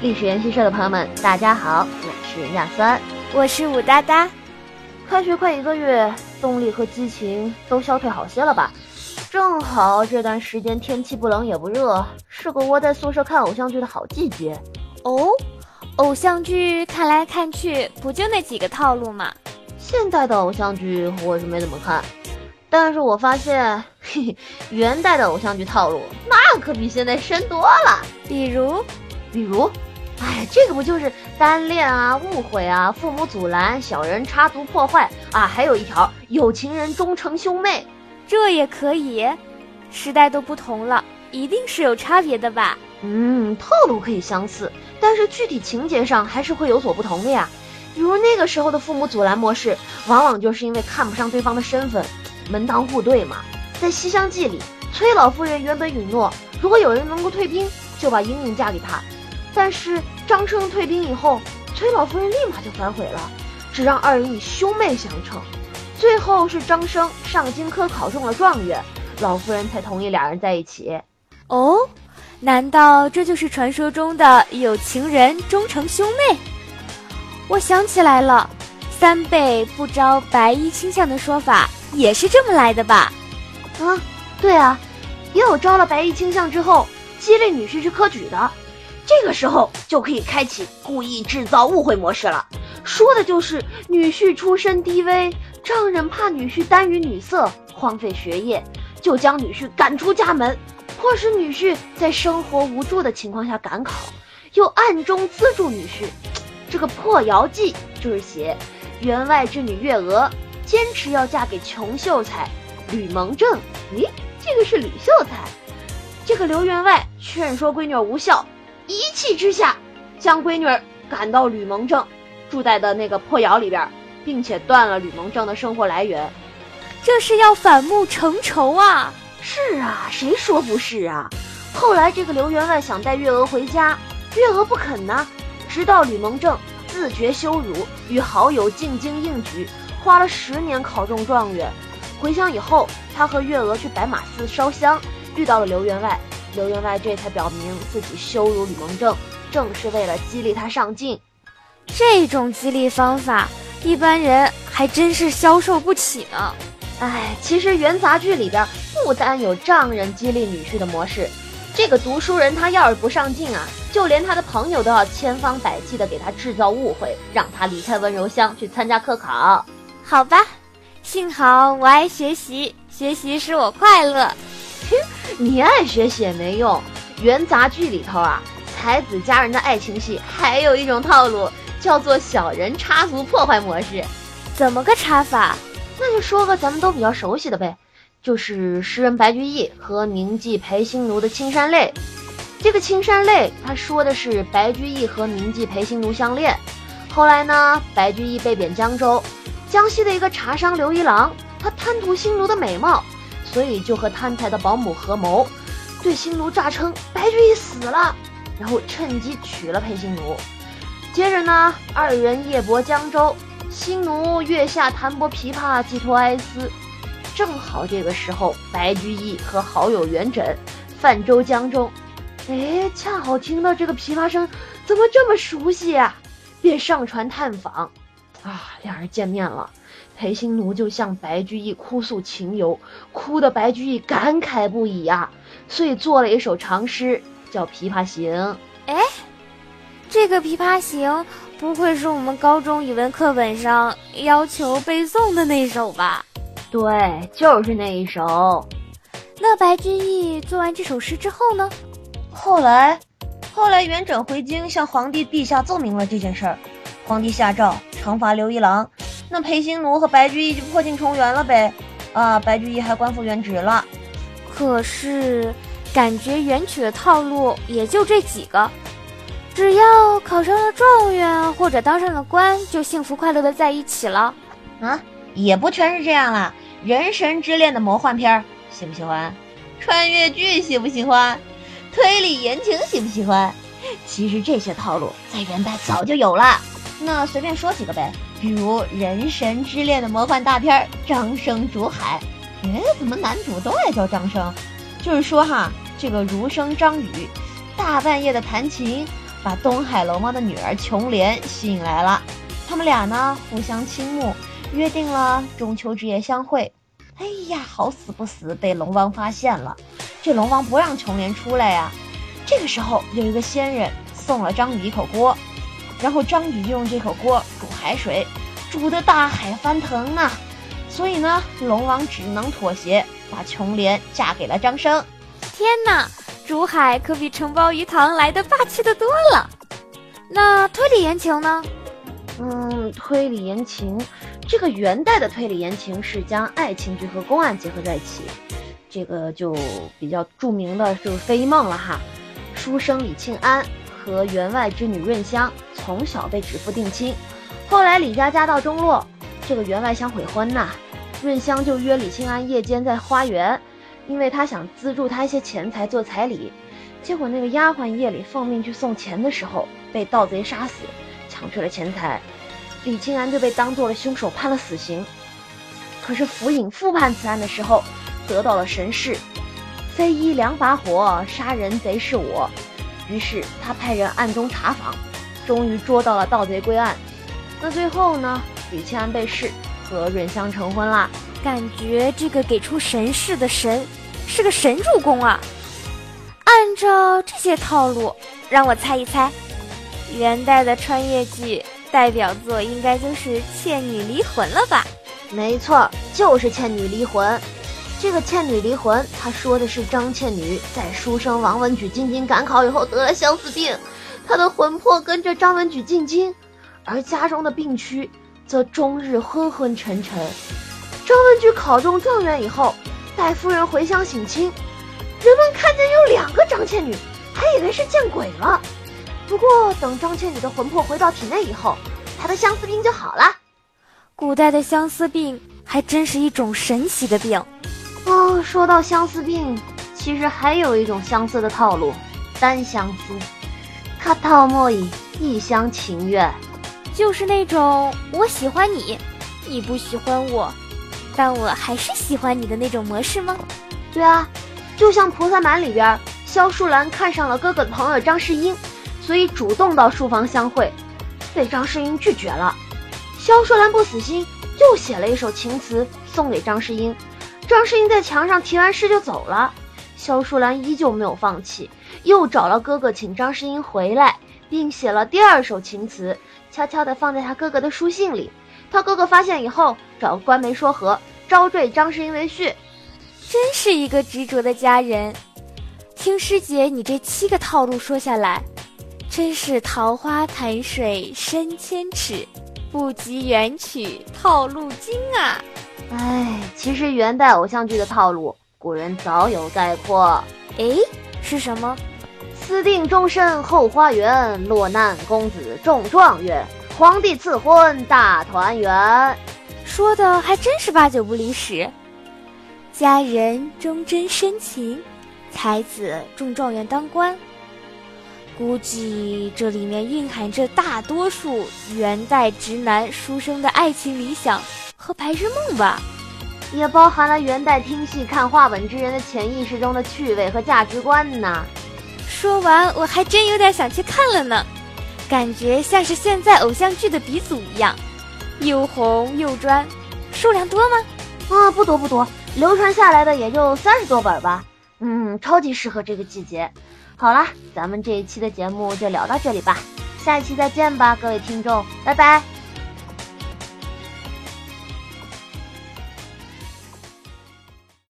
历史研习社的朋友们，大家好，我是亚酸，我是武哒哒。开学快一个月，动力和激情都消退好些了吧？正好这段时间天气不冷也不热，是个窝在宿舍看偶像剧的好季节。哦，偶像剧看来看去不就那几个套路吗？现在的偶像剧我是没怎么看，但是我发现，嘿嘿，元代的偶像剧套路那可比现在深多了。比如，比如。哎，这个不就是单恋啊、误会啊、父母阻拦、小人插足破坏啊？还有一条，有情人终成兄妹，这也可以。时代都不同了，一定是有差别的吧？嗯，套路可以相似，但是具体情节上还是会有所不同的呀。比如那个时候的父母阻拦模式，往往就是因为看不上对方的身份，门当户对嘛。在《西厢记》里，崔老夫人原本允诺，如果有人能够退兵，就把莺莺嫁给他。但是张生退兵以后，崔老夫人立马就反悔了，只让二人以兄妹相称。最后是张生上京科考中了状元，老夫人才同意俩人在一起。哦，难道这就是传说中的有情人终成兄妹？我想起来了，三辈不招白衣卿相的说法也是这么来的吧？啊，对啊，也有招了白衣卿相之后激励女婿去科举的。这个时候就可以开启故意制造误会模式了，说的就是女婿出身低微，丈人怕女婿耽于女色，荒废学业，就将女婿赶出家门，迫使女婿在生活无助的情况下赶考，又暗中资助女婿。这个破窑记就是写员外之女月娥坚持要嫁给穷秀才吕蒙正，咦，这个是吕秀才，这个刘员外劝说闺女无效。一气之下，将闺女儿赶到吕蒙正住在的那个破窑里边，并且断了吕蒙正的生活来源，这是要反目成仇啊！是啊，谁说不是啊？后来这个刘员外想带月娥回家，月娥不肯呢，直到吕蒙正自觉羞辱，与好友进京应举，花了十年考中状元。回乡以后，他和月娥去白马寺烧香，遇到了刘员外。刘员外这才表明自己羞辱吕蒙正，正是为了激励他上进。这种激励方法，一般人还真是消受不起呢。哎，其实元杂剧里边不单有丈人激励女婿的模式，这个读书人他要是不上进啊，就连他的朋友都要千方百计的给他制造误会，让他离开温柔乡去参加科考。好吧，幸好我爱学习，学习使我快乐。哼你爱学习也没用。元杂剧里头啊，才子佳人的爱情戏还有一种套路，叫做小人插足破坏模式。怎么个插法？那就说个咱们都比较熟悉的呗，就是诗人白居易和名妓裴心奴的《青山泪》。这个《青山泪》，他说的是白居易和名妓裴心奴相恋。后来呢，白居易被贬江州，江西的一个茶商刘一郎，他贪图心奴的美貌。所以就和贪财的保姆合谋，对新奴诈称白居易死了，然后趁机娶了裴新奴。接着呢，二人夜泊江州，新奴月下弹拨琵琶寄托哀思。正好这个时候，白居易和好友元稹泛舟江中，哎，恰好听到这个琵琶声，怎么这么熟悉啊？便上船探访，啊，两人见面了。裴心奴就向白居易哭诉情由，哭的白居易感慨不已呀，所以做了一首长诗，叫《琵琶行》。哎，这个《琵琶行》不会是我们高中语文课本上要求背诵的那首吧？对，就是那一首。那白居易做完这首诗之后呢？后来，后来元稹回京向皇帝陛下奏明了这件事儿，皇帝下诏惩罚刘一郎。那裴行奴和白居易就破镜重圆了呗，啊，白居易还官复原职了。可是感觉元曲的套路也就这几个，只要考上了状元或者当上了官，就幸福快乐的在一起了。啊，也不全是这样啦。人神之恋的魔幻片喜不喜欢？穿越剧喜不喜欢？推理言情喜不喜欢？其实这些套路在元代早就有了。那随便说几个呗。比如人神之恋的魔幻大片《张生竹海》，哎，怎么男主都爱叫张生？就是说哈，这个儒生张宇，大半夜的弹琴，把东海龙王的女儿琼莲吸引来了。他们俩呢互相倾慕，约定了中秋之夜相会。哎呀，好死不死被龙王发现了。这龙王不让琼莲出来呀。这个时候有一个仙人送了张宇一口锅，然后张宇就用这口锅煮海水，煮的大海翻腾啊。所以呢，龙王只能妥协，把琼莲嫁给了张生。天哪，竹海可比承包鱼塘来的霸气的多了。那推理言情呢？嗯，推理言情，这个元代的推理言情是将爱情剧和公案结合在一起，这个就比较著名的就是飞梦了哈。书生李庆安和员外之女润香从小被指腹定亲，后来李家家道中落，这个员外想悔婚呐，润香就约李庆安夜间在花园，因为他想资助他一些钱财做彩礼，结果那个丫鬟夜里奉命去送钱的时候被盗贼杀死。抢去了钱财，李清安就被当做了凶手，判了死刑。可是府尹复判此案的时候，得到了神示，非一两把火，杀人贼是我。于是他派人暗中查访，终于捉到了盗贼归案。那最后呢？李清安被释，和润香成婚啦。感觉这个给出神示的神是个神助攻啊！按照这些套路，让我猜一猜。元代的穿越剧代表作应该就是《倩女离魂》了吧？没错，就是《倩女离魂》。这个《倩女离魂》，他说的是张倩女在书生王文举进京赶考以后得了相思病，她的魂魄跟着张文举进京，而家中的病区则终日昏昏沉沉。张文举考中状元以后，带夫人回乡省亲，人们看见有两个张倩女，还以为是见鬼了。不过，等张倩女的魂魄回到体内以后，她的相思病就好了。古代的相思病还真是一种神奇的病。哦，说到相思病，其实还有一种相思的套路——单相思。卡套莫以一厢情愿，就是那种我喜欢你，你不喜欢我，但我还是喜欢你的那种模式吗？对啊，就像《菩萨蛮》里边，萧淑兰看上了哥哥的朋友张世英。所以主动到书房相会，被张世英拒绝了。萧淑兰不死心，又写了一首情词送给张世英。张世英在墙上题完诗就走了。萧淑兰依旧没有放弃，又找了哥哥请张世英回来，并写了第二首情词，悄悄地放在他哥哥的书信里。他哥哥发现以后，找官媒说和，招赘张世英为婿。真是一个执着的家人。听师姐你这七个套路说下来。真是桃花潭水深千尺，不及元曲套路精啊！哎，其实元代偶像剧的套路，古人早有概括。诶，是什么？私定终身后花园，落难公子中状元，皇帝赐婚大团圆。说的还真是八九不离十。佳人忠贞深情，才子中状元当官。估计这里面蕴含着大多数元代直男书生的爱情理想和白日梦吧，也包含了元代听戏看话本之人的潜意识中的趣味和价值观呢。说完，我还真有点想去看了呢，感觉像是现在偶像剧的鼻祖一样，又红又专。数量多吗？啊，不多不多，流传下来的也就三十多本吧。嗯，超级适合这个季节。好啦，咱们这一期的节目就聊到这里吧，下一期再见吧，各位听众，拜拜。